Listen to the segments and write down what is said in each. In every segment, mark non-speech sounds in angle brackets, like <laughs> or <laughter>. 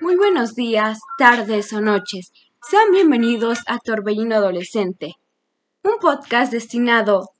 Muy buenos días, tardes o noches. Sean bienvenidos a Torbellino Adolescente, un podcast destinado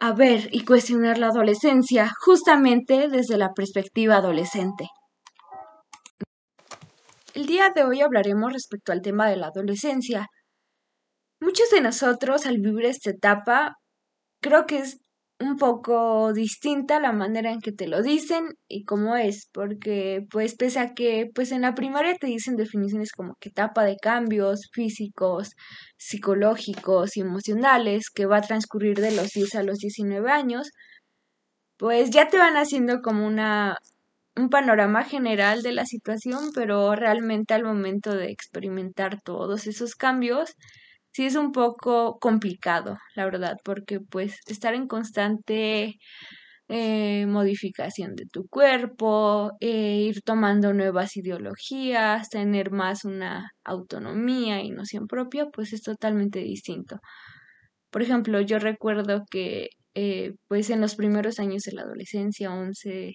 a ver y cuestionar la adolescencia justamente desde la perspectiva adolescente. El día de hoy hablaremos respecto al tema de la adolescencia. Muchos de nosotros al vivir esta etapa creo que es un poco distinta la manera en que te lo dicen y cómo es, porque pues pese a que pues en la primaria te dicen definiciones como que etapa de cambios físicos, psicológicos y emocionales que va a transcurrir de los 10 a los 19 años, pues ya te van haciendo como una un panorama general de la situación, pero realmente al momento de experimentar todos esos cambios, sí es un poco complicado, la verdad, porque pues estar en constante eh, modificación de tu cuerpo, eh, ir tomando nuevas ideologías, tener más una autonomía y noción propia, pues es totalmente distinto. Por ejemplo, yo recuerdo que eh, pues en los primeros años de la adolescencia, 11,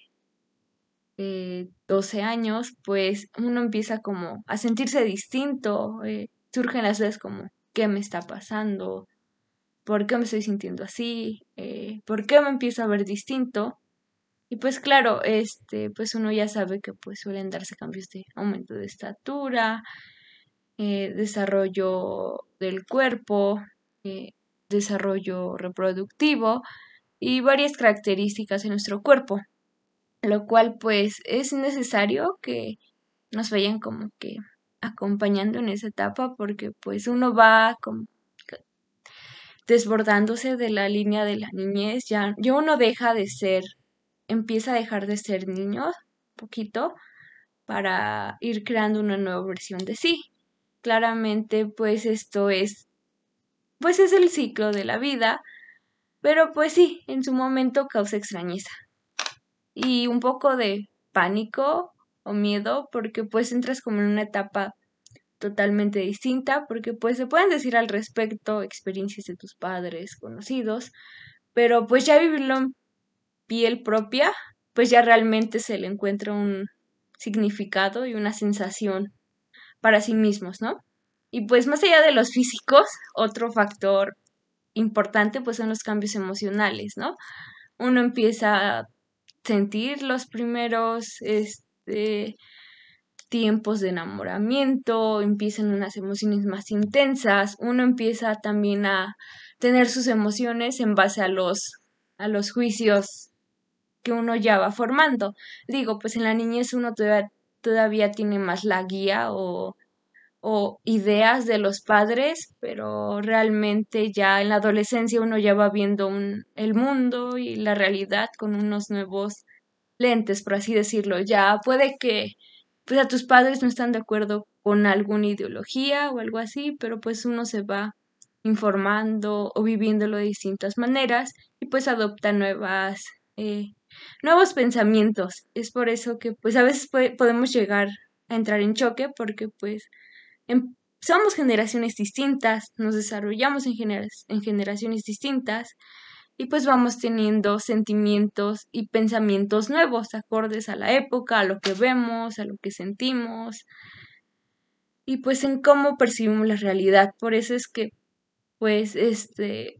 12 años, pues uno empieza como a sentirse distinto, surgen las veces como qué me está pasando, por qué me estoy sintiendo así, eh, por qué me empiezo a ver distinto. Y pues claro, este, pues uno ya sabe que pues suelen darse cambios de aumento de estatura, eh, desarrollo del cuerpo, eh, desarrollo reproductivo y varias características en nuestro cuerpo, lo cual pues es necesario que nos vayan como que acompañando en esa etapa porque pues uno va como desbordándose de la línea de la niñez, ya, ya uno deja de ser, empieza a dejar de ser niño poquito para ir creando una nueva versión de sí. Claramente pues esto es pues es el ciclo de la vida, pero pues sí, en su momento causa extrañeza y un poco de pánico o miedo porque pues entras como en una etapa totalmente distinta porque pues se pueden decir al respecto experiencias de tus padres, conocidos, pero pues ya vivirlo en piel propia, pues ya realmente se le encuentra un significado y una sensación para sí mismos, ¿no? Y pues más allá de los físicos, otro factor importante pues son los cambios emocionales, ¿no? Uno empieza a sentir los primeros este, tiempos de enamoramiento, empiezan unas emociones más intensas, uno empieza también a tener sus emociones en base a los, a los juicios que uno ya va formando. Digo, pues en la niñez uno todavía, tiene más la guía o, o ideas de los padres, pero realmente ya en la adolescencia uno ya va viendo el mundo y la realidad con unos nuevos lentes, por así decirlo. Ya puede que pues a tus padres no están de acuerdo con alguna ideología o algo así, pero pues uno se va informando o viviéndolo de distintas maneras y pues adopta nuevas eh, nuevos pensamientos. Es por eso que pues a veces podemos llegar a entrar en choque porque pues em, somos generaciones distintas, nos desarrollamos en, en generaciones distintas y pues vamos teniendo sentimientos y pensamientos nuevos, acordes a la época, a lo que vemos, a lo que sentimos y pues en cómo percibimos la realidad. Por eso es que pues este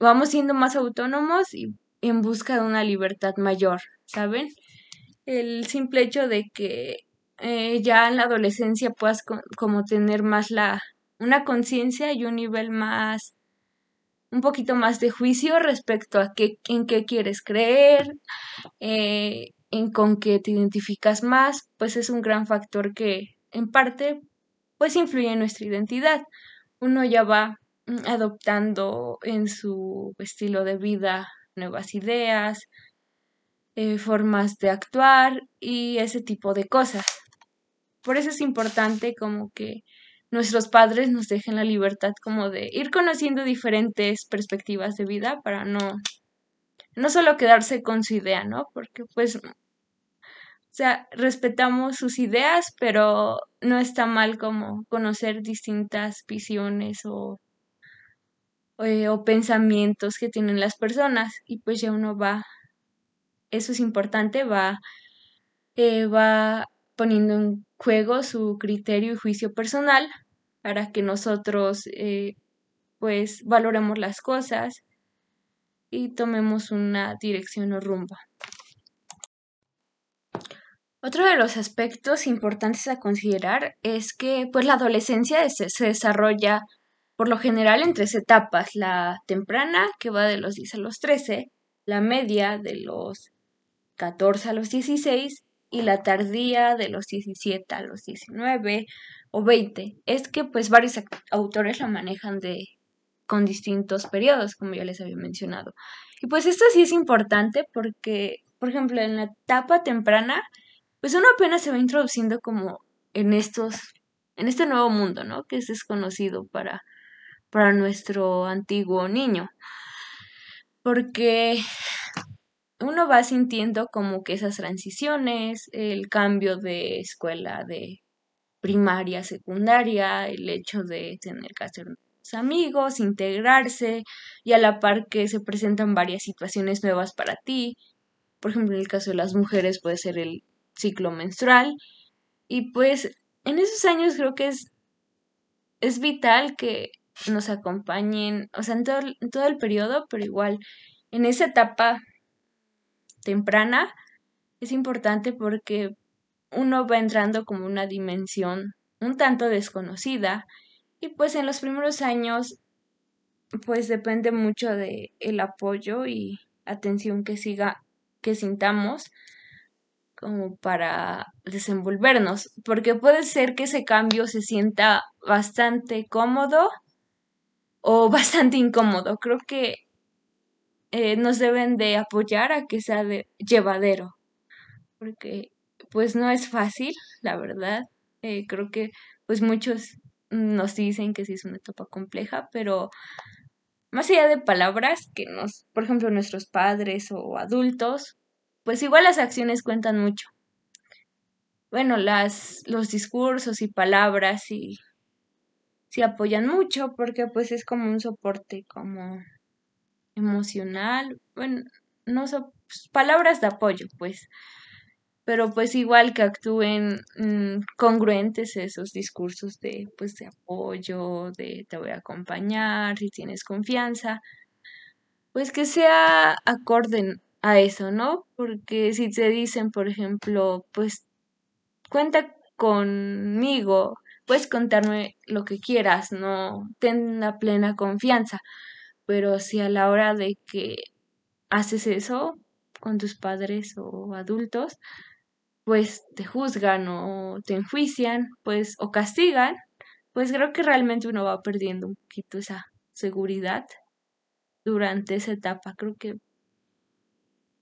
vamos siendo más autónomos y en busca de una libertad mayor, ¿saben? El simple hecho de que eh, ya en la adolescencia puedas como tener más la una conciencia y un nivel más un poquito más de juicio respecto a qué, en qué quieres creer, eh, en con qué te identificas más, pues es un gran factor que en parte pues influye en nuestra identidad. Uno ya va mm, adoptando en su estilo de vida nuevas ideas, eh, formas de actuar y ese tipo de cosas. Por eso es importante como que nuestros padres nos dejen la libertad como de ir conociendo diferentes perspectivas de vida para no, no solo quedarse con su idea, ¿no? Porque pues, o sea, respetamos sus ideas, pero no está mal como conocer distintas visiones o, eh, o pensamientos que tienen las personas y pues ya uno va eso es importante, va, eh, va poniendo en juego su criterio y juicio personal para que nosotros eh, pues valoremos las cosas y tomemos una dirección o rumbo. Otro de los aspectos importantes a considerar es que pues la adolescencia se, se desarrolla por lo general en tres etapas, la temprana que va de los 10 a los 13, la media de los 14 a los 16 y la tardía de los 17 a los 19 o 20. Es que pues varios autores la manejan de con distintos periodos, como ya les había mencionado. Y pues esto sí es importante porque, por ejemplo, en la etapa temprana, pues uno apenas se va introduciendo como en estos, en este nuevo mundo, ¿no? Que es desconocido para, para nuestro antiguo niño. Porque uno va sintiendo como que esas transiciones, el cambio de escuela de primaria, secundaria, el hecho de tener que hacer amigos, integrarse y a la par que se presentan varias situaciones nuevas para ti. Por ejemplo, en el caso de las mujeres puede ser el ciclo menstrual y pues en esos años creo que es, es vital que nos acompañen, o sea, en todo, en todo el periodo, pero igual en esa etapa temprana es importante porque uno va entrando como una dimensión un tanto desconocida y pues en los primeros años pues depende mucho de el apoyo y atención que siga que sintamos como para desenvolvernos, porque puede ser que ese cambio se sienta bastante cómodo o <laughs> bastante incómodo. Creo que eh, nos deben de apoyar a que sea de llevadero, porque pues no es fácil, la verdad. Eh, creo que pues muchos nos dicen que sí es una etapa compleja, pero más allá de palabras que nos, por ejemplo, nuestros padres o adultos, pues igual las acciones cuentan mucho. Bueno, las, los discursos y palabras sí, sí apoyan mucho porque pues es como un soporte como emocional, bueno, no son pues, palabras de apoyo, pues, pero pues igual que actúen mm, congruentes esos discursos de pues de apoyo, de te voy a acompañar, si tienes confianza, pues que sea acorde a eso, ¿no? Porque si te dicen, por ejemplo, pues cuenta conmigo, puedes contarme lo que quieras, no ten la plena confianza pero si a la hora de que haces eso con tus padres o adultos, pues te juzgan o te enjuician, pues o castigan, pues creo que realmente uno va perdiendo un poquito esa seguridad durante esa etapa. Creo que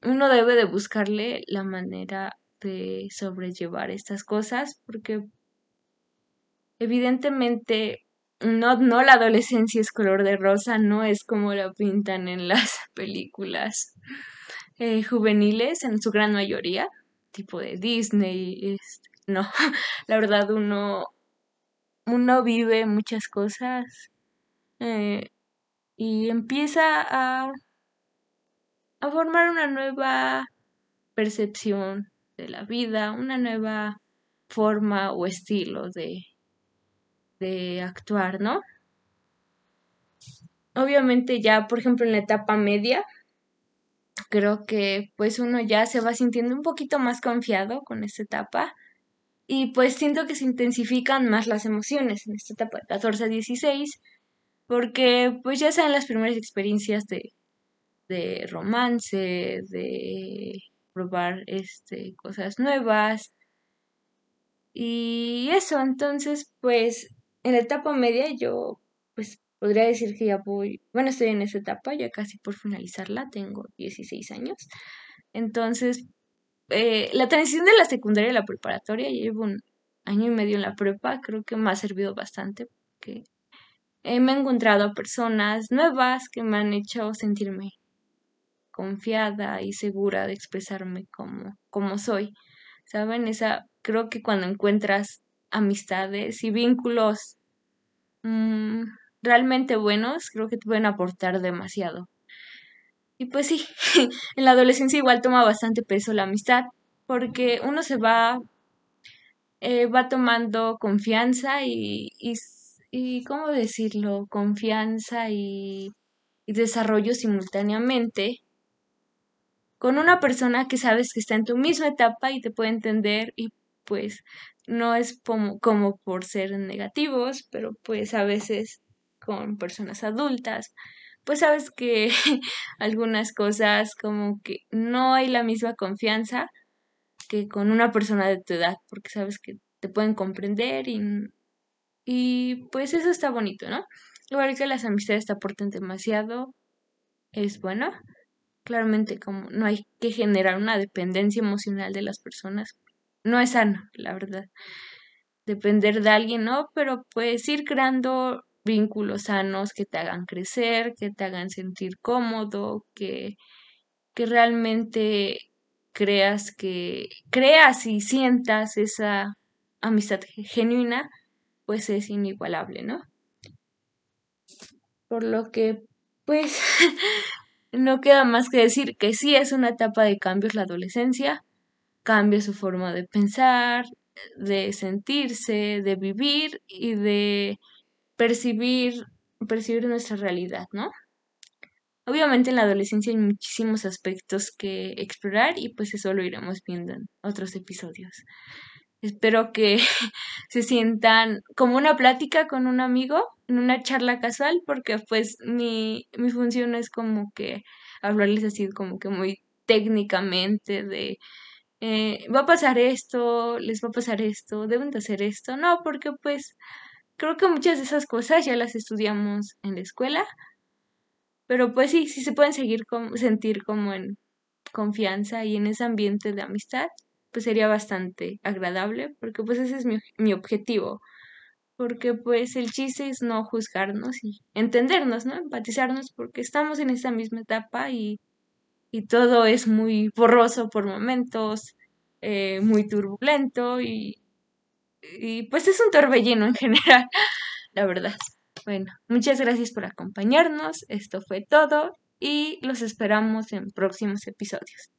uno debe de buscarle la manera de sobrellevar estas cosas porque evidentemente no, no la adolescencia es color de rosa, no es como la pintan en las <laughs> películas eh, juveniles en su gran mayoría, tipo de Disney, este, no, <laughs> la verdad uno, uno vive muchas cosas eh, y empieza a, a formar una nueva percepción de la vida, una nueva forma o estilo de, de actuar, ¿no? Obviamente ya, por ejemplo, en la etapa media, creo que pues uno ya se va sintiendo un poquito más confiado con esta etapa y pues siento que se intensifican más las emociones en esta etapa de 14 a 16 porque pues ya sean las primeras experiencias de, de romance, de probar este, cosas nuevas y eso, entonces pues en la etapa media yo pues podría decir que ya voy, bueno, estoy en esa etapa, ya casi por finalizarla, tengo 16 años. Entonces, eh, la transición de la secundaria a la preparatoria, llevo un año y medio en la prepa, creo que me ha servido bastante porque me he encontrado a personas nuevas que me han hecho sentirme confiada y segura de expresarme como, como soy. ¿Saben? Esa, creo que cuando encuentras amistades y vínculos mm, realmente buenos, creo que te pueden aportar demasiado. Y pues sí, <laughs> en la adolescencia igual toma bastante peso la amistad, porque uno se va, eh, va tomando confianza y, y, ¿cómo decirlo? Confianza y, y desarrollo simultáneamente con una persona que sabes que está en tu misma etapa y te puede entender y pues no es como, por ser negativos, pero pues a veces con personas adultas pues sabes que <laughs> algunas cosas como que no hay la misma confianza que con una persona de tu edad, porque sabes que te pueden comprender y, y pues eso está bonito, ¿no? Igual que las amistades te aportan demasiado, es bueno. Claramente como no hay que generar una dependencia emocional de las personas. No es sano, la verdad. Depender de alguien, ¿no? Pero pues ir creando vínculos sanos que te hagan crecer, que te hagan sentir cómodo, que, que realmente creas que creas y sientas esa amistad genuina, pues es inigualable, ¿no? Por lo que, pues, <laughs> no queda más que decir que sí es una etapa de cambios la adolescencia, cambia su forma de pensar, de sentirse, de vivir y de percibir, percibir nuestra realidad, ¿no? Obviamente en la adolescencia hay muchísimos aspectos que explorar y pues eso lo iremos viendo en otros episodios. Espero que <laughs> se sientan como una plática con un amigo, en una charla casual, porque pues mi, mi función es como que hablarles así como que muy técnicamente de eh, va a pasar esto, les va a pasar esto, deben de hacer esto. No, porque pues Creo que muchas de esas cosas ya las estudiamos en la escuela, pero pues sí, sí se pueden seguir como, sentir como en confianza y en ese ambiente de amistad, pues sería bastante agradable, porque pues ese es mi, objetivo, porque pues el chiste es no juzgarnos y entendernos, ¿no? Empatizarnos, porque estamos en esta misma etapa y, y todo es muy borroso por momentos, eh, muy turbulento y, y pues es un torbellino en general, <laughs> la verdad. Bueno, muchas gracias por acompañarnos. Esto fue todo y los esperamos en próximos episodios.